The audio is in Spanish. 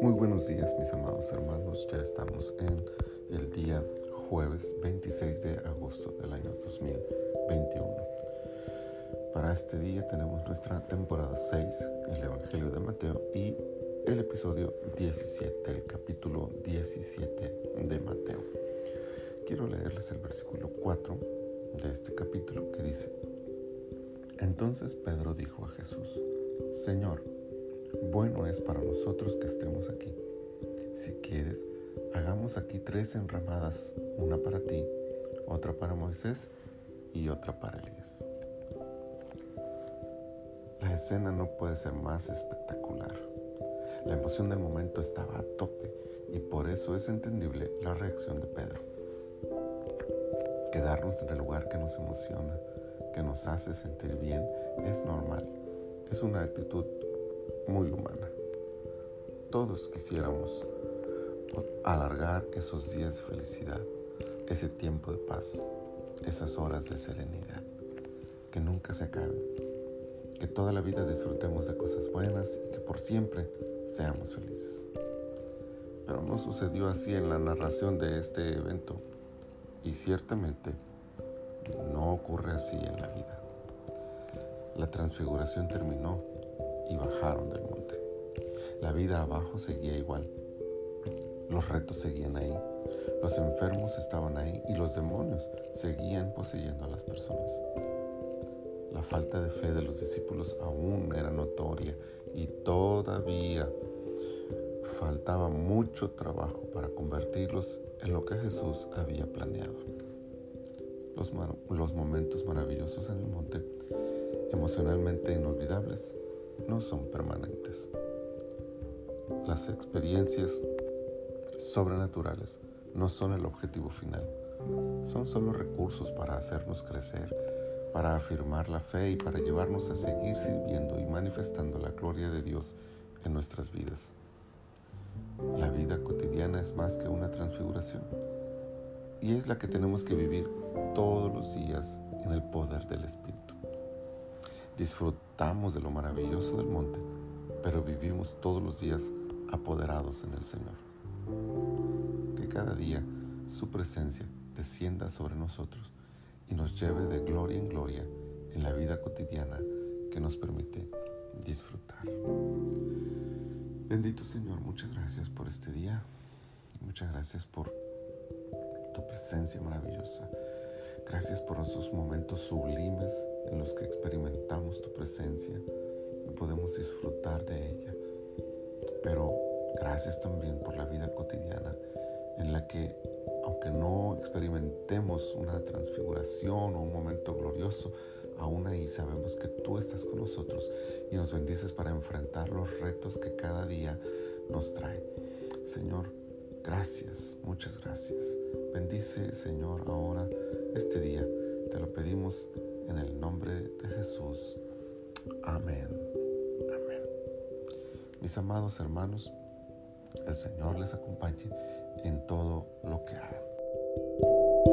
Muy buenos días mis amados hermanos, ya estamos en el día jueves 26 de agosto del año 2021. Para este día tenemos nuestra temporada 6, el Evangelio de Mateo y el episodio 17, el capítulo 17 de Mateo. Quiero leerles el versículo 4 de este capítulo que dice, entonces Pedro dijo a Jesús, Señor, bueno es para nosotros que estemos aquí. Si quieres, hagamos aquí tres enramadas, una para ti, otra para Moisés y otra para Elías. La escena no puede ser más espectacular. La emoción del momento estaba a tope y por eso es entendible la reacción de Pedro. Quedarnos en el lugar que nos emociona, que nos hace sentir bien, es normal. Es una actitud muy humana. Todos quisiéramos alargar esos días de felicidad, ese tiempo de paz, esas horas de serenidad, que nunca se acaben, que toda la vida disfrutemos de cosas buenas y que por siempre seamos felices. Pero no sucedió así en la narración de este evento y ciertamente no ocurre así en la vida. La transfiguración terminó y bajaron del monte. La vida abajo seguía igual. Los retos seguían ahí. Los enfermos estaban ahí y los demonios seguían poseyendo a las personas. La falta de fe de los discípulos aún era notoria y todavía faltaba mucho trabajo para convertirlos en lo que Jesús había planeado. Los, momentos maravillosos en el monte, emocionalmente inolvidables, no son permanentes. Las experiencias sobrenaturales no son el objetivo final, son solo recursos para hacernos crecer, para afirmar la fe y para llevarnos a seguir sirviendo y manifestando la gloria de Dios en nuestras vidas. La vida cotidiana es más que una transfiguración y es la que tenemos que vivir todos los días en el poder del Espíritu. Disfrutamos de lo maravilloso del monte, pero vivimos todos los días apoderados en el Señor. Que cada día su presencia descienda sobre nosotros y nos lleve de gloria en gloria en la vida cotidiana que nos permite disfrutar. Bendito Señor, muchas gracias por este día. Muchas gracias por tu presencia maravillosa. Gracias por esos momentos sublimes en los que experimentamos tu presencia y podemos disfrutar de ella. Pero gracias también por la vida cotidiana en la que, aunque no experimentemos una transfiguración o un momento glorioso, aún ahí sabemos que tú estás con nosotros y nos bendices para enfrentar los retos que cada día nos trae. Señor, gracias, muchas gracias. Bendice, Señor, ahora este día. Te lo pedimos en el nombre de Jesús. Amén. Amén. Mis amados hermanos, el Señor les acompañe en todo lo que hagan.